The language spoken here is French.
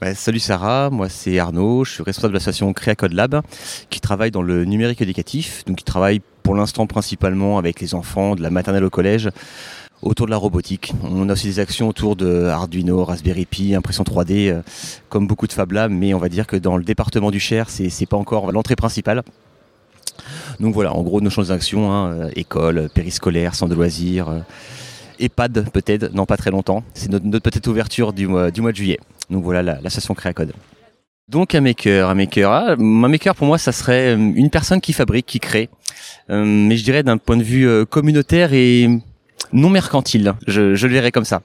Bah, salut Sarah, moi c'est Arnaud, je suis responsable de l'association Créa Code Lab qui travaille dans le numérique éducatif, donc qui travaille pour l'instant principalement avec les enfants de la maternelle au collège autour de la robotique. On a aussi des actions autour de Arduino, Raspberry Pi, impression 3D, euh, comme beaucoup de Fab Labs, mais on va dire que dans le département du Cher, c'est c'est pas encore l'entrée principale. Donc voilà, en gros, nos champs d'actions, hein, euh, école, périscolaire, centre de loisirs, euh, EHPAD peut-être, non pas très longtemps. C'est notre, notre petite ouverture du mois de juillet. Donc voilà la- l'association Créacode. Donc un maker, un maker. Ah, un maker pour moi, ça serait euh, une personne qui fabrique, qui crée, Euh, mais je dirais d'un point de vue euh, communautaire et non mercantile. Je, je le verrais comme ça.